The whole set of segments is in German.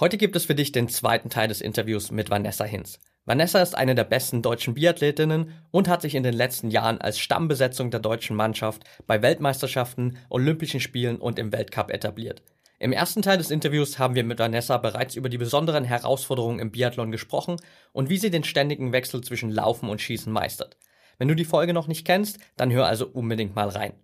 Heute gibt es für dich den zweiten Teil des Interviews mit Vanessa Hinz. Vanessa ist eine der besten deutschen Biathletinnen und hat sich in den letzten Jahren als Stammbesetzung der deutschen Mannschaft bei Weltmeisterschaften, Olympischen Spielen und im Weltcup etabliert. Im ersten Teil des Interviews haben wir mit Vanessa bereits über die besonderen Herausforderungen im Biathlon gesprochen und wie sie den ständigen Wechsel zwischen Laufen und Schießen meistert. Wenn du die Folge noch nicht kennst, dann hör also unbedingt mal rein.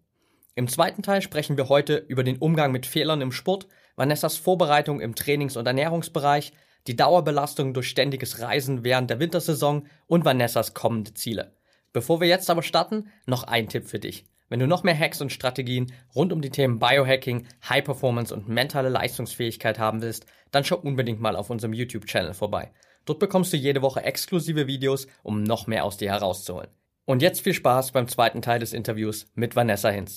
Im zweiten Teil sprechen wir heute über den Umgang mit Fehlern im Sport, Vanessas Vorbereitung im Trainings- und Ernährungsbereich, die Dauerbelastung durch ständiges Reisen während der Wintersaison und Vanessas kommende Ziele. Bevor wir jetzt aber starten, noch ein Tipp für dich. Wenn du noch mehr Hacks und Strategien rund um die Themen Biohacking, High Performance und mentale Leistungsfähigkeit haben willst, dann schau unbedingt mal auf unserem YouTube-Channel vorbei. Dort bekommst du jede Woche exklusive Videos, um noch mehr aus dir herauszuholen. Und jetzt viel Spaß beim zweiten Teil des Interviews mit Vanessa Hinz.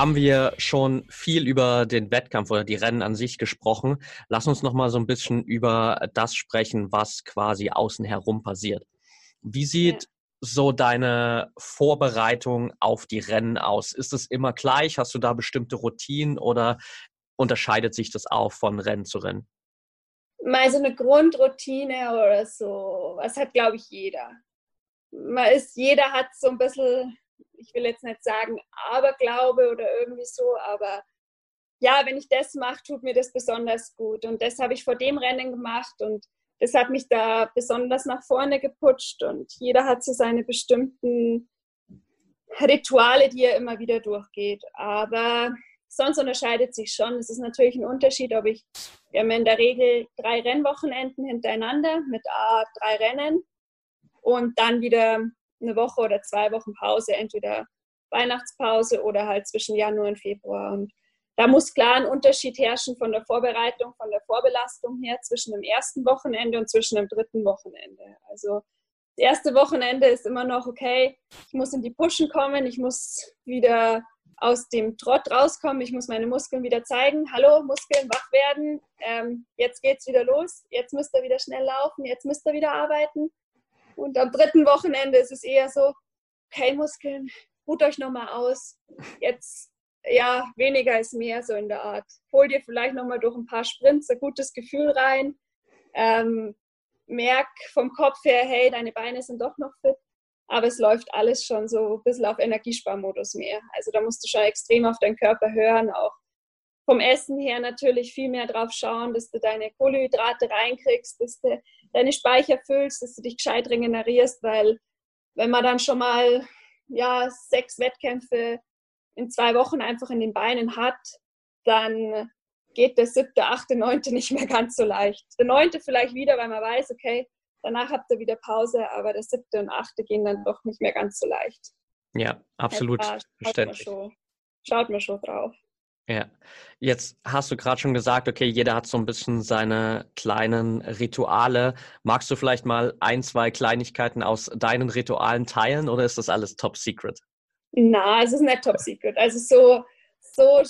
haben wir schon viel über den Wettkampf oder die Rennen an sich gesprochen. Lass uns noch mal so ein bisschen über das sprechen, was quasi außen herum passiert. Wie sieht ja. so deine Vorbereitung auf die Rennen aus? Ist es immer gleich? Hast du da bestimmte Routinen oder unterscheidet sich das auch von Rennen zu Rennen? Mal so eine Grundroutine oder so. Was hat, glaube ich, jeder. Man ist, jeder hat so ein bisschen ich will jetzt nicht sagen Aberglaube oder irgendwie so, aber ja, wenn ich das mache, tut mir das besonders gut. Und das habe ich vor dem Rennen gemacht und das hat mich da besonders nach vorne geputscht und jeder hat so seine bestimmten Rituale, die er immer wieder durchgeht. Aber sonst unterscheidet sich schon. Es ist natürlich ein Unterschied, ob ich, wir haben in der Regel drei Rennwochenenden hintereinander mit A, drei Rennen und dann wieder eine Woche oder zwei Wochen Pause, entweder Weihnachtspause oder halt zwischen Januar und Februar. Und da muss klar ein Unterschied herrschen von der Vorbereitung, von der Vorbelastung her zwischen dem ersten Wochenende und zwischen dem dritten Wochenende. Also das erste Wochenende ist immer noch, okay, ich muss in die Pushen kommen, ich muss wieder aus dem Trott rauskommen, ich muss meine Muskeln wieder zeigen, hallo Muskeln, wach werden, ähm, jetzt geht's wieder los, jetzt müsst ihr wieder schnell laufen, jetzt müsst ihr wieder arbeiten. Und am dritten Wochenende ist es eher so, okay, Muskeln, ruht euch nochmal aus. Jetzt, ja, weniger ist mehr so in der Art. Hol dir vielleicht nochmal durch ein paar Sprints ein gutes Gefühl rein. Ähm, merk vom Kopf her, hey, deine Beine sind doch noch fit. Aber es läuft alles schon so ein bisschen auf Energiesparmodus mehr. Also da musst du schon extrem auf deinen Körper hören, auch vom Essen her natürlich viel mehr drauf schauen, dass du deine Kohlenhydrate reinkriegst, dass du deine Speicher füllst, dass du dich gescheit regenerierst, weil wenn man dann schon mal ja, sechs Wettkämpfe in zwei Wochen einfach in den Beinen hat, dann geht der siebte, achte, neunte nicht mehr ganz so leicht. Der neunte vielleicht wieder, weil man weiß, okay, danach habt ihr wieder Pause, aber der siebte und achte gehen dann doch nicht mehr ganz so leicht. Ja, absolut ja, verständlich. Schaut man, schon, schaut man schon drauf. Ja, jetzt hast du gerade schon gesagt, okay, jeder hat so ein bisschen seine kleinen Rituale. Magst du vielleicht mal ein, zwei Kleinigkeiten aus deinen Ritualen teilen oder ist das alles top secret? Na, es ist nicht top secret. Also so, so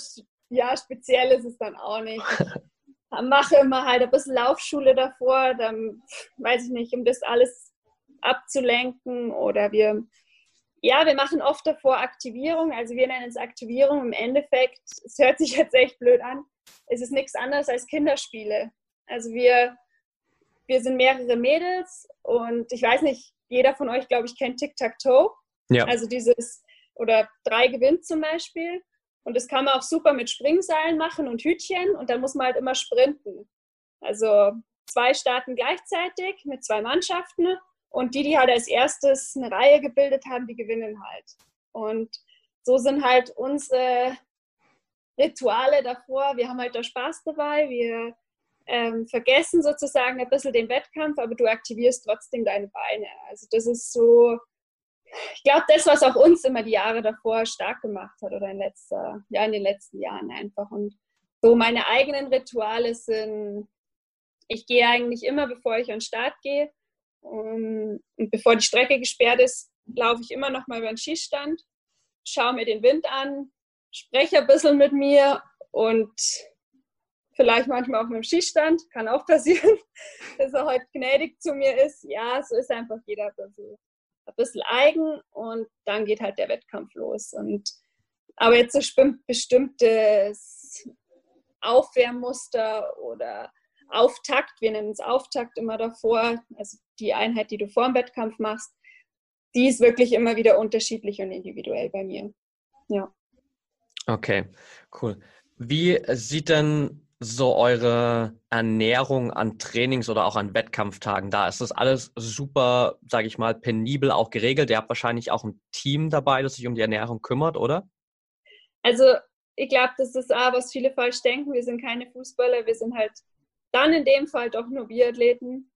ja, speziell ist es dann auch nicht. Ich mache immer halt ein bisschen Laufschule davor, dann weiß ich nicht, um das alles abzulenken oder wir ja, wir machen oft davor Aktivierung. Also wir nennen es Aktivierung. Im Endeffekt, es hört sich jetzt echt blöd an, es ist nichts anderes als Kinderspiele. Also wir, wir sind mehrere Mädels und ich weiß nicht, jeder von euch, glaube ich, kennt Tic-Tac-Toe. Ja. Also dieses, oder drei gewinnt zum Beispiel. Und das kann man auch super mit Springseilen machen und Hütchen und dann muss man halt immer sprinten. Also zwei starten gleichzeitig mit zwei Mannschaften und die, die halt als erstes eine Reihe gebildet haben, die gewinnen halt. Und so sind halt unsere Rituale davor. Wir haben halt da Spaß dabei. Wir ähm, vergessen sozusagen ein bisschen den Wettkampf, aber du aktivierst trotzdem deine Beine. Also das ist so, ich glaube, das, was auch uns immer die Jahre davor stark gemacht hat oder in, letzter, ja, in den letzten Jahren einfach. Und so meine eigenen Rituale sind ich gehe eigentlich immer, bevor ich an den Start gehe und, und bevor die Strecke gesperrt ist, laufe ich immer noch mal über den Schießstand, schaue mir den Wind an, spreche ein bisschen mit mir und vielleicht manchmal auch mit dem Schießstand, kann auch passieren, dass er heute gnädig zu mir ist. Ja, so ist einfach jeder ein bisschen, ein bisschen eigen und dann geht halt der Wettkampf los. Und, aber jetzt so bestimmtes Aufwärmmuster oder Auftakt, wir nennen es Auftakt immer davor, also die Einheit, die du vor dem Wettkampf machst, die ist wirklich immer wieder unterschiedlich und individuell bei mir. Ja. Okay, cool. Wie sieht denn so eure Ernährung an Trainings oder auch an Wettkampftagen da? Ist das alles super, sage ich mal, penibel auch geregelt? Ihr habt wahrscheinlich auch ein Team dabei, das sich um die Ernährung kümmert, oder? Also ich glaube, das ist auch, was viele falsch denken. Wir sind keine Fußballer, wir sind halt dann in dem Fall doch nur Biathleten.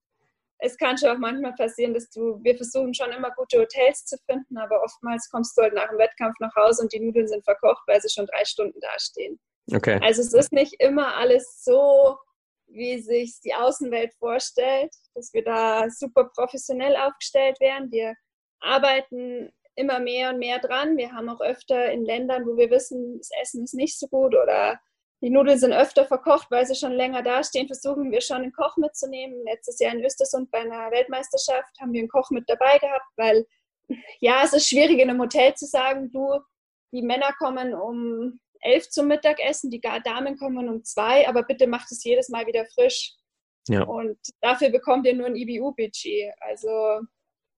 Es kann schon auch manchmal passieren, dass du, wir versuchen schon immer gute Hotels zu finden, aber oftmals kommst du halt nach dem Wettkampf nach Hause und die Nudeln sind verkocht, weil sie schon drei Stunden dastehen. Okay. Also es ist nicht immer alles so, wie sich die Außenwelt vorstellt, dass wir da super professionell aufgestellt werden. Wir arbeiten immer mehr und mehr dran. Wir haben auch öfter in Ländern, wo wir wissen, das Essen ist nicht so gut oder die Nudeln sind öfter verkocht, weil sie schon länger dastehen, versuchen wir schon einen Koch mitzunehmen. Letztes Jahr in Östersund bei einer Weltmeisterschaft haben wir einen Koch mit dabei gehabt, weil ja, es ist schwierig in einem Hotel zu sagen, du, die Männer kommen um elf zum Mittagessen, die Damen kommen um zwei, aber bitte macht es jedes Mal wieder frisch. Ja. Und dafür bekommt ihr nur ein IBU-Budget. Also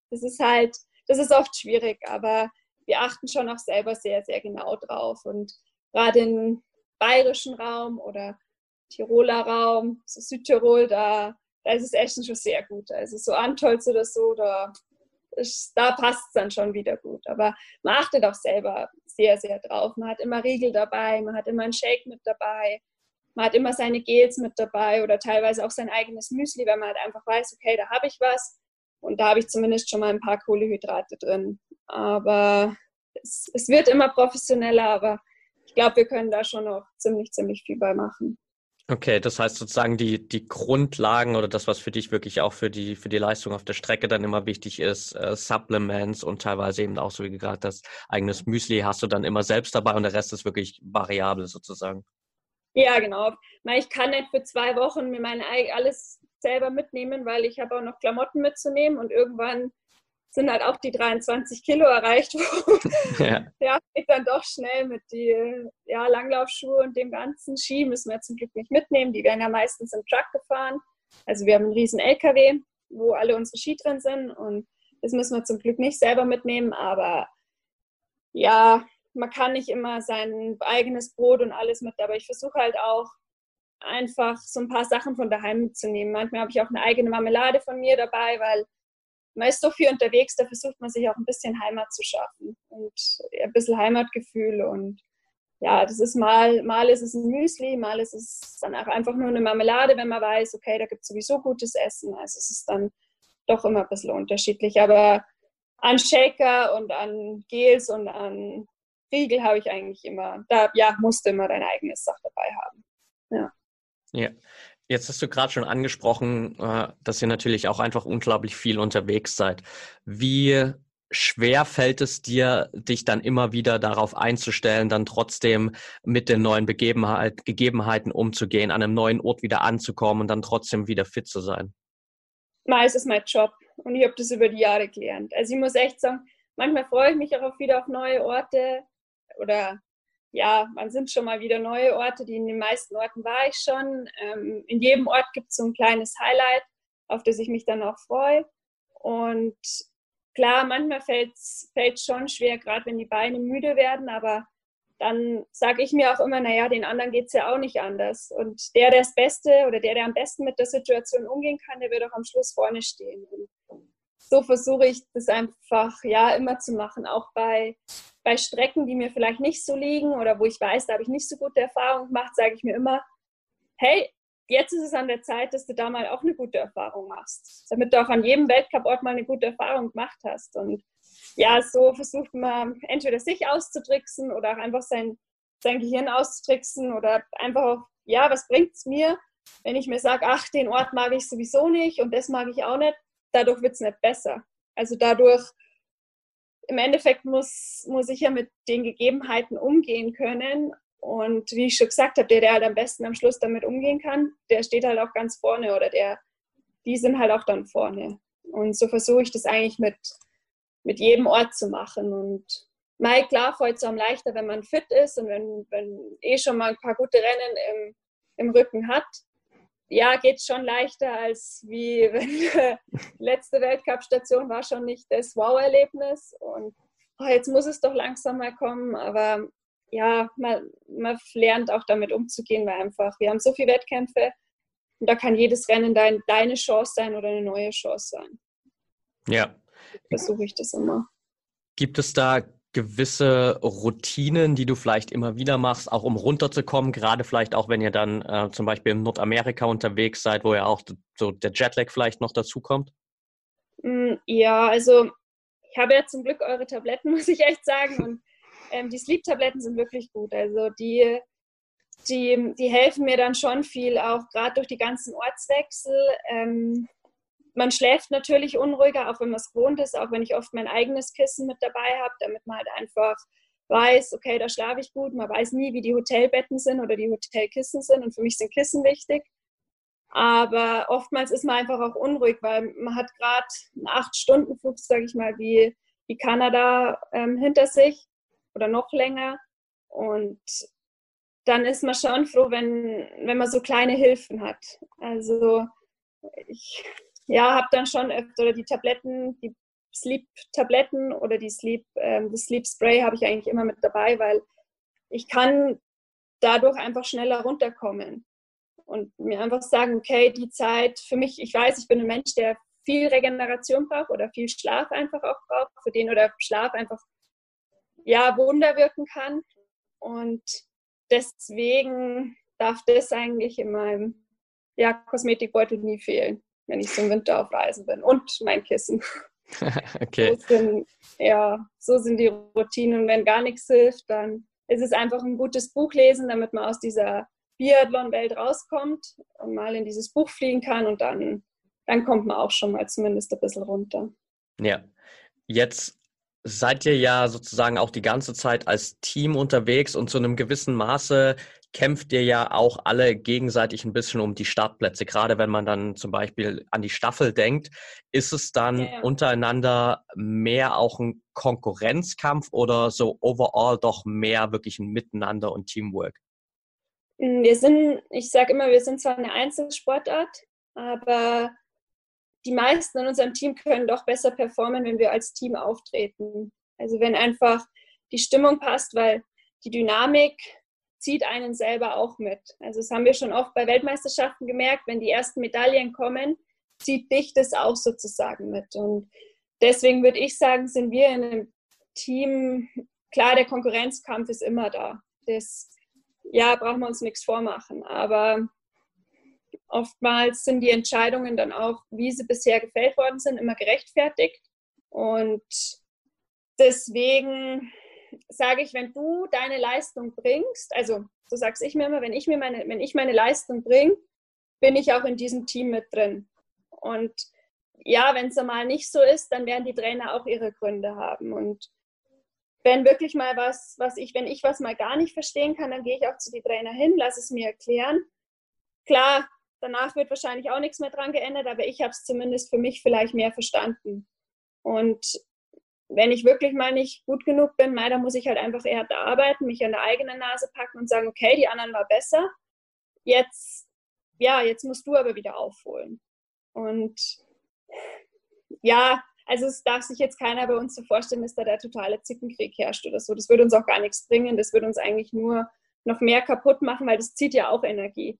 das ist halt, das ist oft schwierig, aber wir achten schon auch selber sehr, sehr genau drauf. Und gerade im bayerischen Raum oder Tiroler Raum, so Südtirol, da, da ist das Essen schon sehr gut. Also so Antolz oder so, da, da passt es dann schon wieder gut. Aber man achtet auch selber sehr, sehr drauf. Man hat immer Riegel dabei, man hat immer einen Shake mit dabei, man hat immer seine Gels mit dabei oder teilweise auch sein eigenes Müsli, weil man halt einfach weiß, okay, da habe ich was und da habe ich zumindest schon mal ein paar Kohlehydrate drin. Aber es, es wird immer professioneller, aber glaube, wir können da schon noch ziemlich, ziemlich viel bei machen. Okay, das heißt sozusagen die, die Grundlagen oder das, was für dich wirklich auch für die, für die Leistung auf der Strecke dann immer wichtig ist, äh, Supplements und teilweise eben auch, so wie gesagt das eigenes Müsli hast du dann immer selbst dabei und der Rest ist wirklich variabel sozusagen. Ja, genau. Ich kann nicht für zwei Wochen mir mein alles selber mitnehmen, weil ich habe auch noch Klamotten mitzunehmen und irgendwann sind halt auch die 23 Kilo erreicht. ja. ja, geht dann doch schnell mit die ja, Langlaufschuhe und dem ganzen Ski müssen wir zum Glück nicht mitnehmen. Die werden ja meistens im Truck gefahren. Also wir haben einen riesen LKW, wo alle unsere Ski drin sind und das müssen wir zum Glück nicht selber mitnehmen, aber ja, man kann nicht immer sein eigenes Brot und alles mit, aber ich versuche halt auch einfach so ein paar Sachen von daheim mitzunehmen. Manchmal habe ich auch eine eigene Marmelade von mir dabei, weil man ist so viel unterwegs, da versucht man sich auch ein bisschen Heimat zu schaffen und ein bisschen Heimatgefühl und ja, das ist mal, mal ist es ein Müsli, mal ist es dann auch einfach nur eine Marmelade, wenn man weiß, okay, da gibt es sowieso gutes Essen. Also es ist dann doch immer ein bisschen unterschiedlich. Aber an Shaker und an Gels und an Riegel habe ich eigentlich immer, da ja, musste immer dein eigenes Sach dabei haben. Ja. Ja, Jetzt hast du gerade schon angesprochen, äh, dass ihr natürlich auch einfach unglaublich viel unterwegs seid. Wie schwer fällt es dir, dich dann immer wieder darauf einzustellen, dann trotzdem mit den neuen Begebenheit, Gegebenheiten umzugehen, an einem neuen Ort wieder anzukommen und dann trotzdem wieder fit zu sein? Mal ist mein Job und ich habe das über die Jahre gelernt. Also ich muss echt sagen, manchmal freue ich mich auch wieder auf neue Orte oder ja, man sind schon mal wieder neue Orte, die in den meisten Orten war ich schon. Ähm, in jedem Ort gibt es so ein kleines Highlight, auf das ich mich dann auch freue. Und klar, manchmal fällt es schon schwer, gerade wenn die Beine müde werden, aber dann sage ich mir auch immer, naja, den anderen geht es ja auch nicht anders. Und der, der das Beste oder der, der am besten mit der Situation umgehen kann, der wird auch am Schluss vorne stehen. Und so versuche ich das einfach ja immer zu machen, auch bei bei Strecken, die mir vielleicht nicht so liegen oder wo ich weiß, da habe ich nicht so gute Erfahrungen gemacht, sage ich mir immer, hey, jetzt ist es an der Zeit, dass du da mal auch eine gute Erfahrung machst, damit du auch an jedem Weltcuport mal eine gute Erfahrung gemacht hast. Und ja, so versucht man entweder sich auszutricksen oder auch einfach sein, sein Gehirn auszutricksen oder einfach auch, ja, was bringt es mir, wenn ich mir sage, ach, den Ort mag ich sowieso nicht und das mag ich auch nicht, dadurch wird es nicht besser. Also dadurch, im Endeffekt muss, muss ich ja mit den Gegebenheiten umgehen können. Und wie ich schon gesagt habe, der, der halt am besten am Schluss damit umgehen kann, der steht halt auch ganz vorne oder der, die sind halt auch dann vorne. Und so versuche ich das eigentlich mit, mit jedem Ort zu machen. Und Mike, klar, fällt es am leichter, wenn man fit ist und wenn, wenn eh schon mal ein paar gute Rennen im, im Rücken hat. Ja, geht schon leichter als wie wenn die letzte Weltcup-Station war schon nicht das Wow-Erlebnis. Und oh, jetzt muss es doch langsam mal kommen. Aber ja, man, man lernt auch damit umzugehen, weil einfach wir haben so viele Wettkämpfe und da kann jedes Rennen dein, deine Chance sein oder eine neue Chance sein. Ja. Versuche ich das immer. Gibt es da gewisse Routinen, die du vielleicht immer wieder machst, auch um runterzukommen, gerade vielleicht auch, wenn ihr dann äh, zum Beispiel in Nordamerika unterwegs seid, wo ja auch so der Jetlag vielleicht noch dazu kommt? Mm, ja, also ich habe ja zum Glück eure Tabletten, muss ich echt sagen. Und ähm, die Sleep-Tabletten sind wirklich gut. Also die die, die helfen mir dann schon viel, auch gerade durch die ganzen Ortswechsel. Ähm, man schläft natürlich unruhiger, auch wenn man es gewohnt ist, auch wenn ich oft mein eigenes Kissen mit dabei habe, damit man halt einfach weiß, okay, da schlafe ich gut. Man weiß nie, wie die Hotelbetten sind oder die Hotelkissen sind und für mich sind Kissen wichtig. Aber oftmals ist man einfach auch unruhig, weil man hat gerade einen Acht-Stunden-Flug, sage ich mal, wie, wie Kanada ähm, hinter sich oder noch länger. Und dann ist man schon froh, wenn, wenn man so kleine Hilfen hat. Also ich ja, habe dann schon öfter die Tabletten, die Sleep-Tabletten oder die Sleep, ähm, das Sleep-Spray habe ich eigentlich immer mit dabei, weil ich kann dadurch einfach schneller runterkommen und mir einfach sagen, okay, die Zeit für mich, ich weiß, ich bin ein Mensch, der viel Regeneration braucht oder viel Schlaf einfach auch braucht, für den oder Schlaf einfach ja Wunder wirken kann. Und deswegen darf das eigentlich in meinem ja, Kosmetikbeutel nie fehlen, wenn ich zum Winter auf Reisen bin. Und mein Kissen. okay. So sind, ja, so sind die Routinen. Wenn gar nichts hilft, dann ist es einfach ein gutes Buch lesen, damit man aus dieser Biathlon-Welt rauskommt und mal in dieses Buch fliegen kann und dann, dann kommt man auch schon mal zumindest ein bisschen runter. Ja. Jetzt seid ihr ja sozusagen auch die ganze Zeit als Team unterwegs und zu einem gewissen Maße kämpft ihr ja auch alle gegenseitig ein bisschen um die Startplätze. Gerade wenn man dann zum Beispiel an die Staffel denkt, ist es dann ja. untereinander mehr auch ein Konkurrenzkampf oder so overall doch mehr wirklich ein Miteinander und Teamwork? Wir sind, ich sage immer, wir sind zwar eine Einzelsportart, aber die meisten in unserem Team können doch besser performen, wenn wir als Team auftreten. Also wenn einfach die Stimmung passt, weil die Dynamik zieht einen selber auch mit. Also das haben wir schon oft bei Weltmeisterschaften gemerkt, wenn die ersten Medaillen kommen, zieht dich das auch sozusagen mit. Und deswegen würde ich sagen, sind wir in einem Team, klar, der Konkurrenzkampf ist immer da. Das, ja, brauchen wir uns nichts vormachen. Aber Oftmals sind die Entscheidungen dann auch, wie sie bisher gefällt worden sind, immer gerechtfertigt. Und deswegen sage ich, wenn du deine Leistung bringst, also so sag's ich mir immer, wenn ich mir meine, wenn ich meine Leistung bringe, bin ich auch in diesem Team mit drin. Und ja, wenn es mal nicht so ist, dann werden die Trainer auch ihre Gründe haben. Und wenn wirklich mal was, was ich, wenn ich was mal gar nicht verstehen kann, dann gehe ich auch zu den Trainer hin, lasse es mir erklären. Klar, Danach wird wahrscheinlich auch nichts mehr dran geändert, aber ich habe es zumindest für mich vielleicht mehr verstanden. Und wenn ich wirklich mal nicht gut genug bin, mal, dann muss ich halt einfach eher da arbeiten, mich an der eigenen Nase packen und sagen, okay, die anderen war besser. Jetzt, ja, jetzt musst du aber wieder aufholen. Und ja, also es darf sich jetzt keiner bei uns so vorstellen, dass da der totale Zickenkrieg herrscht oder so. Das würde uns auch gar nichts bringen. Das würde uns eigentlich nur noch mehr kaputt machen, weil das zieht ja auch Energie.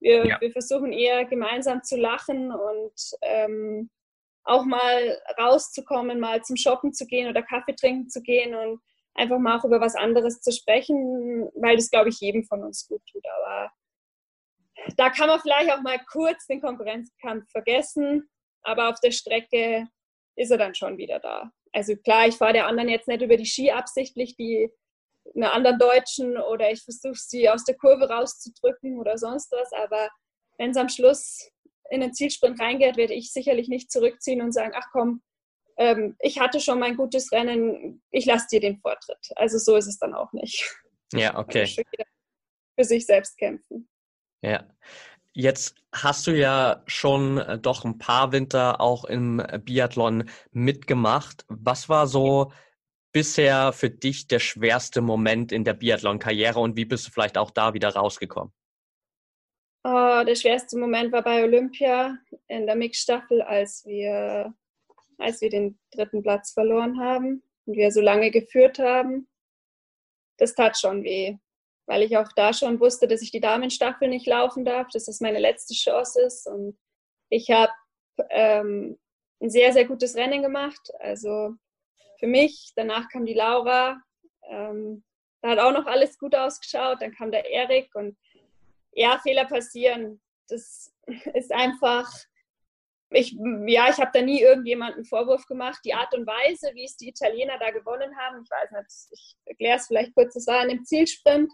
Wir, ja. wir versuchen eher gemeinsam zu lachen und ähm, auch mal rauszukommen, mal zum Shoppen zu gehen oder Kaffee trinken zu gehen und einfach mal auch über was anderes zu sprechen, weil das, glaube ich, jedem von uns gut tut. Aber da kann man vielleicht auch mal kurz den Konkurrenzkampf vergessen, aber auf der Strecke ist er dann schon wieder da. Also klar, ich fahre der anderen jetzt nicht über die Ski absichtlich, die einer anderen Deutschen oder ich versuche sie aus der Kurve rauszudrücken oder sonst was, aber wenn es am Schluss in den Zielsprint reingeht, werde ich sicherlich nicht zurückziehen und sagen, ach komm, ähm, ich hatte schon mein gutes Rennen, ich lasse dir den Vortritt. Also so ist es dann auch nicht. Ja, okay. Also für sich selbst kämpfen. Ja. Jetzt hast du ja schon äh, doch ein paar Winter auch im Biathlon mitgemacht. Was war so bisher für dich der schwerste Moment in der Biathlon-Karriere und wie bist du vielleicht auch da wieder rausgekommen? Oh, der schwerste Moment war bei Olympia in der Mixstaffel, als wir, als wir den dritten Platz verloren haben und wir so lange geführt haben. Das tat schon weh, weil ich auch da schon wusste, dass ich die Damenstaffel nicht laufen darf, dass das meine letzte Chance ist. Und ich habe ähm, ein sehr, sehr gutes Rennen gemacht. Also für mich, danach kam die Laura. Ähm, da hat auch noch alles gut ausgeschaut. Dann kam der Erik und ja, Fehler passieren. Das ist einfach, ich, ja, ich habe da nie irgendjemanden Vorwurf gemacht. Die Art und Weise, wie es die Italiener da gewonnen haben, ich weiß nicht, ich erkläre es vielleicht kurz, das war in dem Zielsprint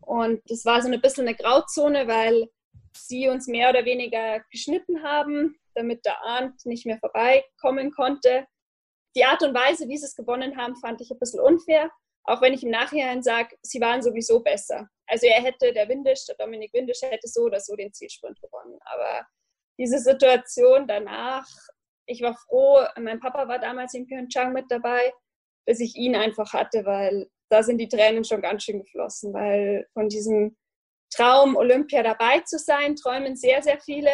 und das war so ein bisschen eine Grauzone, weil sie uns mehr oder weniger geschnitten haben, damit der Arndt nicht mehr vorbeikommen konnte. Die Art und Weise, wie sie es gewonnen haben, fand ich ein bisschen unfair. Auch wenn ich im Nachhinein sage, sie waren sowieso besser. Also er hätte, der Windisch, der Dominik Windisch hätte so oder so den Zielsprint gewonnen. Aber diese Situation danach, ich war froh, mein Papa war damals in Pyeongchang mit dabei, dass ich ihn einfach hatte, weil da sind die Tränen schon ganz schön geflossen, weil von diesem Traum, Olympia dabei zu sein, träumen sehr, sehr viele.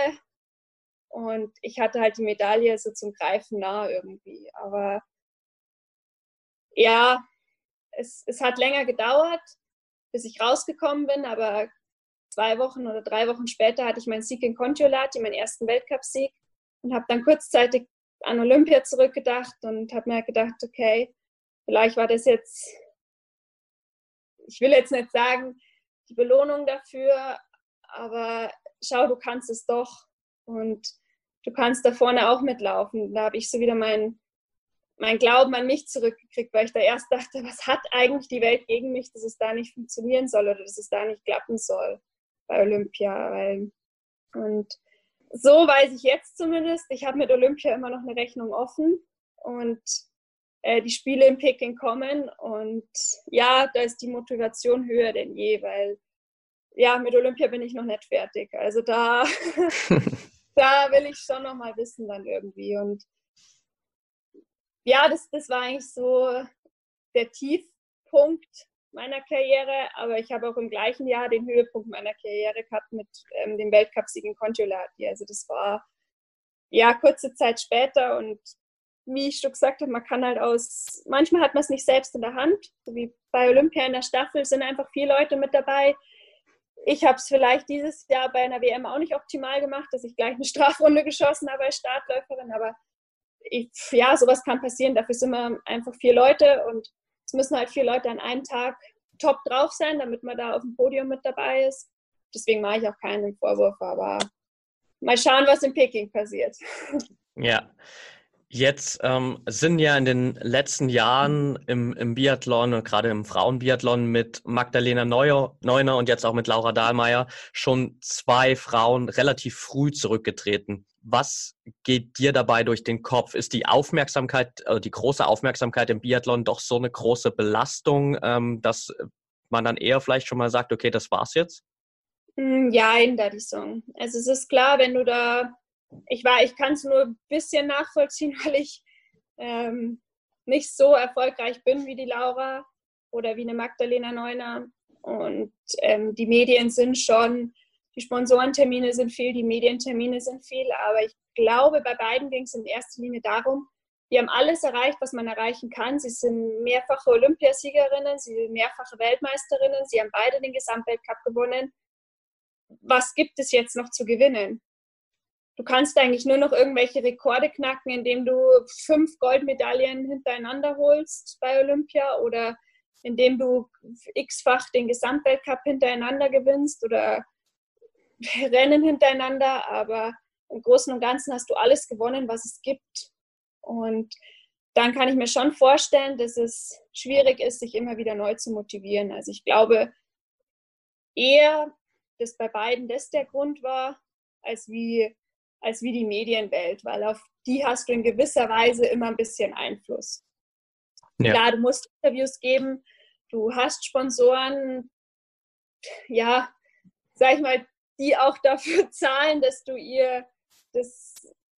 Und ich hatte halt die Medaille so zum Greifen nah irgendwie. Aber ja, es, es hat länger gedauert, bis ich rausgekommen bin, aber zwei Wochen oder drei Wochen später hatte ich meinen Sieg in Kontiolahti, meinen ersten Weltcupsieg und habe dann kurzzeitig an Olympia zurückgedacht und habe mir gedacht, okay, vielleicht war das jetzt, ich will jetzt nicht sagen, die Belohnung dafür, aber schau, du kannst es doch und du kannst da vorne auch mitlaufen. Da habe ich so wieder meinen mein Glauben an mich zurückgekriegt, weil ich da erst dachte, was hat eigentlich die Welt gegen mich, dass es da nicht funktionieren soll oder dass es da nicht klappen soll bei Olympia. Weil, und so weiß ich jetzt zumindest, ich habe mit Olympia immer noch eine Rechnung offen und äh, die Spiele in Peking kommen und ja, da ist die Motivation höher denn je, weil ja, mit Olympia bin ich noch nicht fertig. Also da, da will ich schon noch mal wissen dann irgendwie und ja, das, das war eigentlich so der Tiefpunkt meiner Karriere, aber ich habe auch im gleichen Jahr den Höhepunkt meiner Karriere gehabt mit ähm, dem Weltcupsieg in Contiolati. Also das war ja kurze Zeit später und wie ich schon gesagt habe, man kann halt aus, manchmal hat man es nicht selbst in der Hand, so wie bei Olympia in der Staffel sind einfach vier Leute mit dabei. Ich habe es vielleicht dieses Jahr bei einer WM auch nicht optimal gemacht, dass ich gleich eine Strafrunde geschossen habe als Startläuferin, aber ich, ja, sowas kann passieren. Dafür sind wir einfach vier Leute und es müssen halt vier Leute an einem Tag top drauf sein, damit man da auf dem Podium mit dabei ist. Deswegen mache ich auch keinen Vorwurf, aber mal schauen, was in Peking passiert. Ja. Jetzt ähm, sind ja in den letzten Jahren im, im Biathlon und gerade im Frauenbiathlon mit Magdalena Neuer, Neuner und jetzt auch mit Laura Dahlmeier schon zwei Frauen relativ früh zurückgetreten was geht dir dabei durch den Kopf? Ist die Aufmerksamkeit, also die große Aufmerksamkeit im Biathlon doch so eine große Belastung, ähm, dass man dann eher vielleicht schon mal sagt, okay, das war's jetzt? Hm, ja, in der Song. Also es ist klar, wenn du da, ich war, ich kann es nur ein bisschen nachvollziehen, weil ich ähm, nicht so erfolgreich bin wie die Laura oder wie eine Magdalena Neuner. Und ähm, die Medien sind schon die Sponsorentermine sind viel, die Medientermine sind viel, aber ich glaube, bei beiden ging es in erster Linie darum, die haben alles erreicht, was man erreichen kann. Sie sind mehrfache Olympiasiegerinnen, sie sind mehrfache Weltmeisterinnen, sie haben beide den Gesamtweltcup gewonnen. Was gibt es jetzt noch zu gewinnen? Du kannst eigentlich nur noch irgendwelche Rekorde knacken, indem du fünf Goldmedaillen hintereinander holst bei Olympia oder indem du x-fach den Gesamtweltcup hintereinander gewinnst oder Rennen hintereinander, aber im Großen und Ganzen hast du alles gewonnen, was es gibt. Und dann kann ich mir schon vorstellen, dass es schwierig ist, sich immer wieder neu zu motivieren. Also ich glaube eher, dass bei beiden das der Grund war, als wie, als wie die Medienwelt, weil auf die hast du in gewisser Weise immer ein bisschen Einfluss. Ja. Klar, du musst Interviews geben, du hast Sponsoren, ja, sag ich mal, die auch dafür zahlen, dass du ihr das,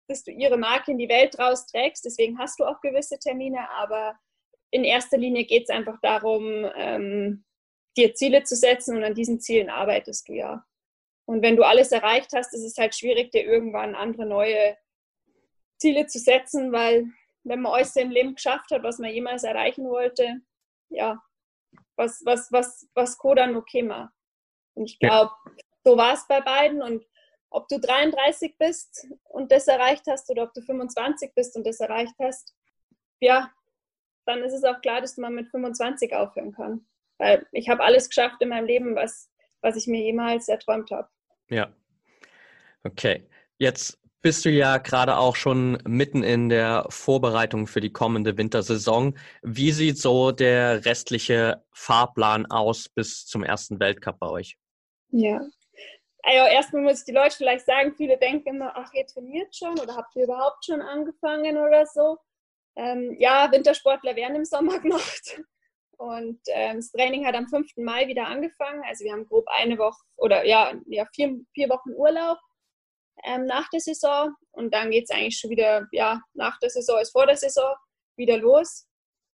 dass du ihre Marke in die Welt rausträgst. Deswegen hast du auch gewisse Termine, aber in erster Linie geht es einfach darum, ähm, dir Ziele zu setzen und an diesen Zielen arbeitest du ja. Und wenn du alles erreicht hast, ist es halt schwierig, dir irgendwann andere neue Ziele zu setzen, weil wenn man alles im Leben geschafft hat, was man jemals erreichen wollte, ja, was, was, was, was Koda noch käme. Und ich glaube, ja. so war es bei beiden. Und ob du 33 bist und das erreicht hast oder ob du 25 bist und das erreicht hast, ja, dann ist es auch klar, dass man mit 25 aufhören kann. Weil ich habe alles geschafft in meinem Leben, was, was ich mir jemals erträumt habe. Ja. Okay. Jetzt bist du ja gerade auch schon mitten in der Vorbereitung für die kommende Wintersaison. Wie sieht so der restliche Fahrplan aus bis zum ersten Weltcup bei euch? Ja. Also erstmal muss ich die Leute vielleicht sagen, viele denken immer, ach, ihr trainiert schon oder habt ihr überhaupt schon angefangen oder so. Ähm, ja, Wintersportler werden im Sommer gemacht. Und ähm, das Training hat am 5. Mai wieder angefangen. Also wir haben grob eine Woche oder ja, ja vier, vier Wochen Urlaub ähm, nach der Saison. Und dann geht es eigentlich schon wieder, ja, nach der Saison ist vor der Saison wieder los.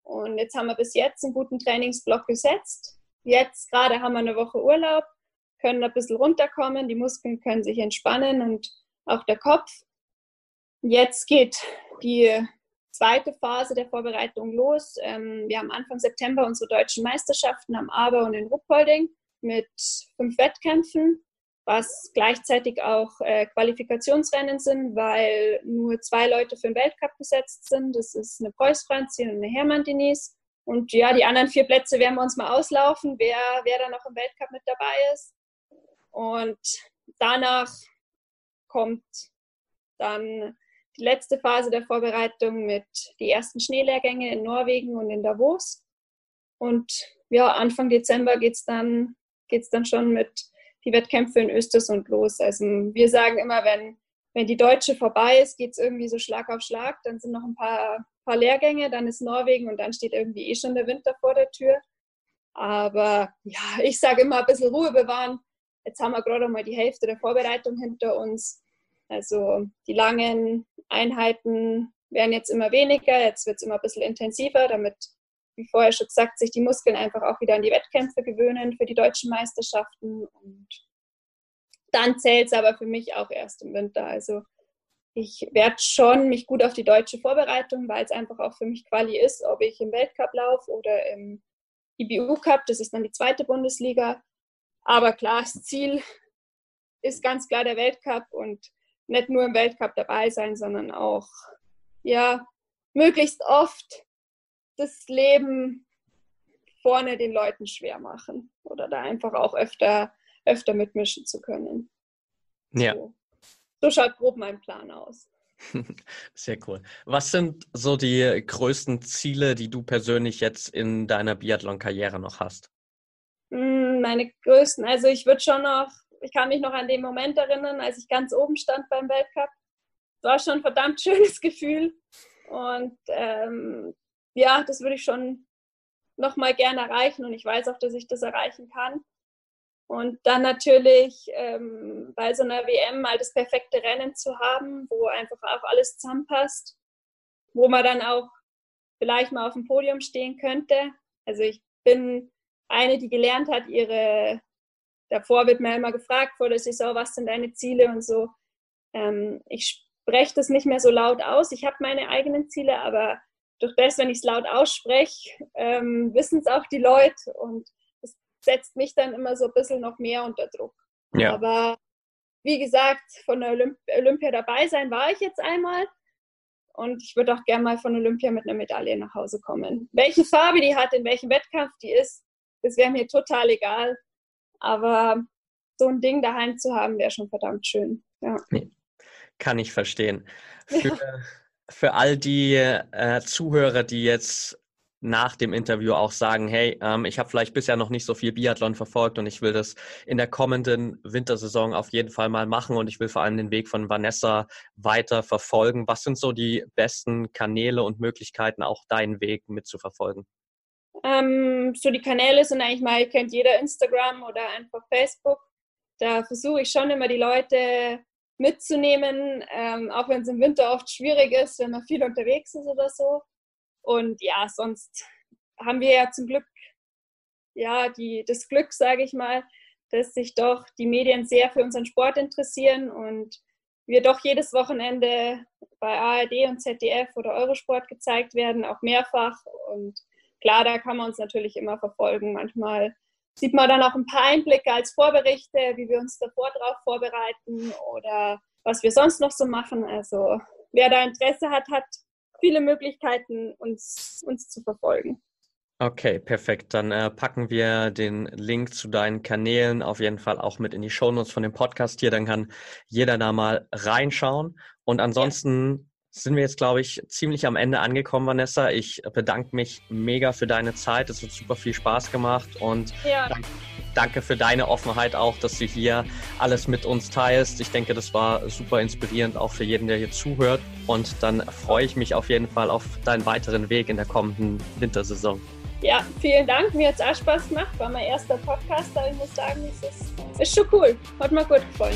Und jetzt haben wir bis jetzt einen guten Trainingsblock gesetzt. Jetzt gerade haben wir eine Woche Urlaub, können ein bisschen runterkommen, die Muskeln können sich entspannen und auch der Kopf. Jetzt geht die zweite Phase der Vorbereitung los. Ähm, wir haben Anfang September unsere deutschen Meisterschaften am Aber und in Ruppolding mit fünf Wettkämpfen, was gleichzeitig auch äh, Qualifikationsrennen sind, weil nur zwei Leute für den Weltcup besetzt sind. Das ist eine Preuß Franzi und eine Hermann Denise. Und ja, die anderen vier Plätze werden wir uns mal auslaufen, wer, wer da noch im Weltcup mit dabei ist. Und danach kommt dann die letzte Phase der Vorbereitung mit die ersten Schneelehrgänge in Norwegen und in Davos. Und ja, Anfang Dezember geht es dann, geht's dann schon mit die Wettkämpfe in Östersund los. Also wir sagen immer, wenn, wenn die Deutsche vorbei ist, geht es irgendwie so Schlag auf Schlag. Dann sind noch ein paar, paar Lehrgänge, dann ist Norwegen und dann steht irgendwie eh schon der Winter vor der Tür. Aber ja, ich sage immer ein bisschen Ruhe bewahren. Jetzt haben wir gerade mal die Hälfte der Vorbereitung hinter uns. Also die langen Einheiten werden jetzt immer weniger, jetzt wird es immer ein bisschen intensiver, damit, wie vorher schon gesagt, sich die Muskeln einfach auch wieder an die Wettkämpfe gewöhnen für die deutschen Meisterschaften. Und dann zählt es aber für mich auch erst im Winter. Also ich werde schon mich gut auf die deutsche Vorbereitung, weil es einfach auch für mich Quali ist, ob ich im Weltcup laufe oder im IBU Cup, das ist dann die zweite Bundesliga. Aber klar, das Ziel ist ganz klar der Weltcup und nicht nur im Weltcup dabei sein, sondern auch, ja, möglichst oft das Leben vorne den Leuten schwer machen oder da einfach auch öfter, öfter mitmischen zu können. Ja. So, so schaut grob mein Plan aus. Sehr cool. Was sind so die größten Ziele, die du persönlich jetzt in deiner Biathlon-Karriere noch hast? Hm, meine größten, also ich würde schon noch ich kann mich noch an den Moment erinnern, als ich ganz oben stand beim Weltcup. Es war schon ein verdammt schönes Gefühl. Und ähm, ja, das würde ich schon noch mal gerne erreichen und ich weiß auch, dass ich das erreichen kann. Und dann natürlich ähm, bei so einer WM mal das perfekte Rennen zu haben, wo einfach auch alles zusammenpasst, wo man dann auch vielleicht mal auf dem Podium stehen könnte. Also ich bin eine, die gelernt hat, ihre davor wird mir immer gefragt vor der Saison, was sind deine Ziele und so. Ähm, ich spreche das nicht mehr so laut aus. Ich habe meine eigenen Ziele, aber durch das, wenn ich es laut ausspreche, ähm, wissen es auch die Leute und es setzt mich dann immer so ein bisschen noch mehr unter Druck. Ja. Aber wie gesagt, von der Olymp Olympia dabei sein war ich jetzt einmal. Und ich würde auch gerne mal von Olympia mit einer Medaille nach Hause kommen. Welche Farbe die hat, in welchem Wettkampf die ist, das wäre mir total egal. Aber so ein Ding daheim zu haben, wäre schon verdammt schön. Ja. Kann ich verstehen. Für, ja. für all die äh, Zuhörer, die jetzt nach dem Interview auch sagen, hey, ähm, ich habe vielleicht bisher noch nicht so viel Biathlon verfolgt und ich will das in der kommenden Wintersaison auf jeden Fall mal machen und ich will vor allem den Weg von Vanessa weiter verfolgen. Was sind so die besten Kanäle und Möglichkeiten, auch deinen Weg mitzuverfolgen? Ähm, so die Kanäle sind eigentlich mal, kennt jeder Instagram oder einfach Facebook. Da versuche ich schon immer die Leute mitzunehmen, ähm, auch wenn es im Winter oft schwierig ist, wenn man viel unterwegs ist oder so. Und ja, sonst haben wir ja zum Glück ja die, das Glück, sage ich mal, dass sich doch die Medien sehr für unseren Sport interessieren und wir doch jedes Wochenende bei ARD und ZDF oder Eurosport gezeigt werden, auch mehrfach. Und klar, da kann man uns natürlich immer verfolgen. Manchmal sieht man dann auch ein paar Einblicke als Vorberichte, wie wir uns davor drauf vorbereiten oder was wir sonst noch so machen. Also wer da Interesse hat, hat viele Möglichkeiten, uns, uns zu verfolgen. Okay, perfekt. Dann äh, packen wir den Link zu deinen Kanälen auf jeden Fall auch mit in die Shownotes von dem Podcast hier. Dann kann jeder da mal reinschauen. Und ansonsten. Sind wir jetzt, glaube ich, ziemlich am Ende angekommen, Vanessa. Ich bedanke mich mega für deine Zeit. Es hat super viel Spaß gemacht und ja. danke für deine Offenheit auch, dass du hier alles mit uns teilst. Ich denke, das war super inspirierend auch für jeden, der hier zuhört. Und dann freue ich mich auf jeden Fall auf deinen weiteren Weg in der kommenden Wintersaison. Ja, vielen Dank. Mir hat es auch Spaß gemacht. War mein erster Podcast, aber ich muss sagen, es ist, ist schon cool. Hat mir gut gefallen.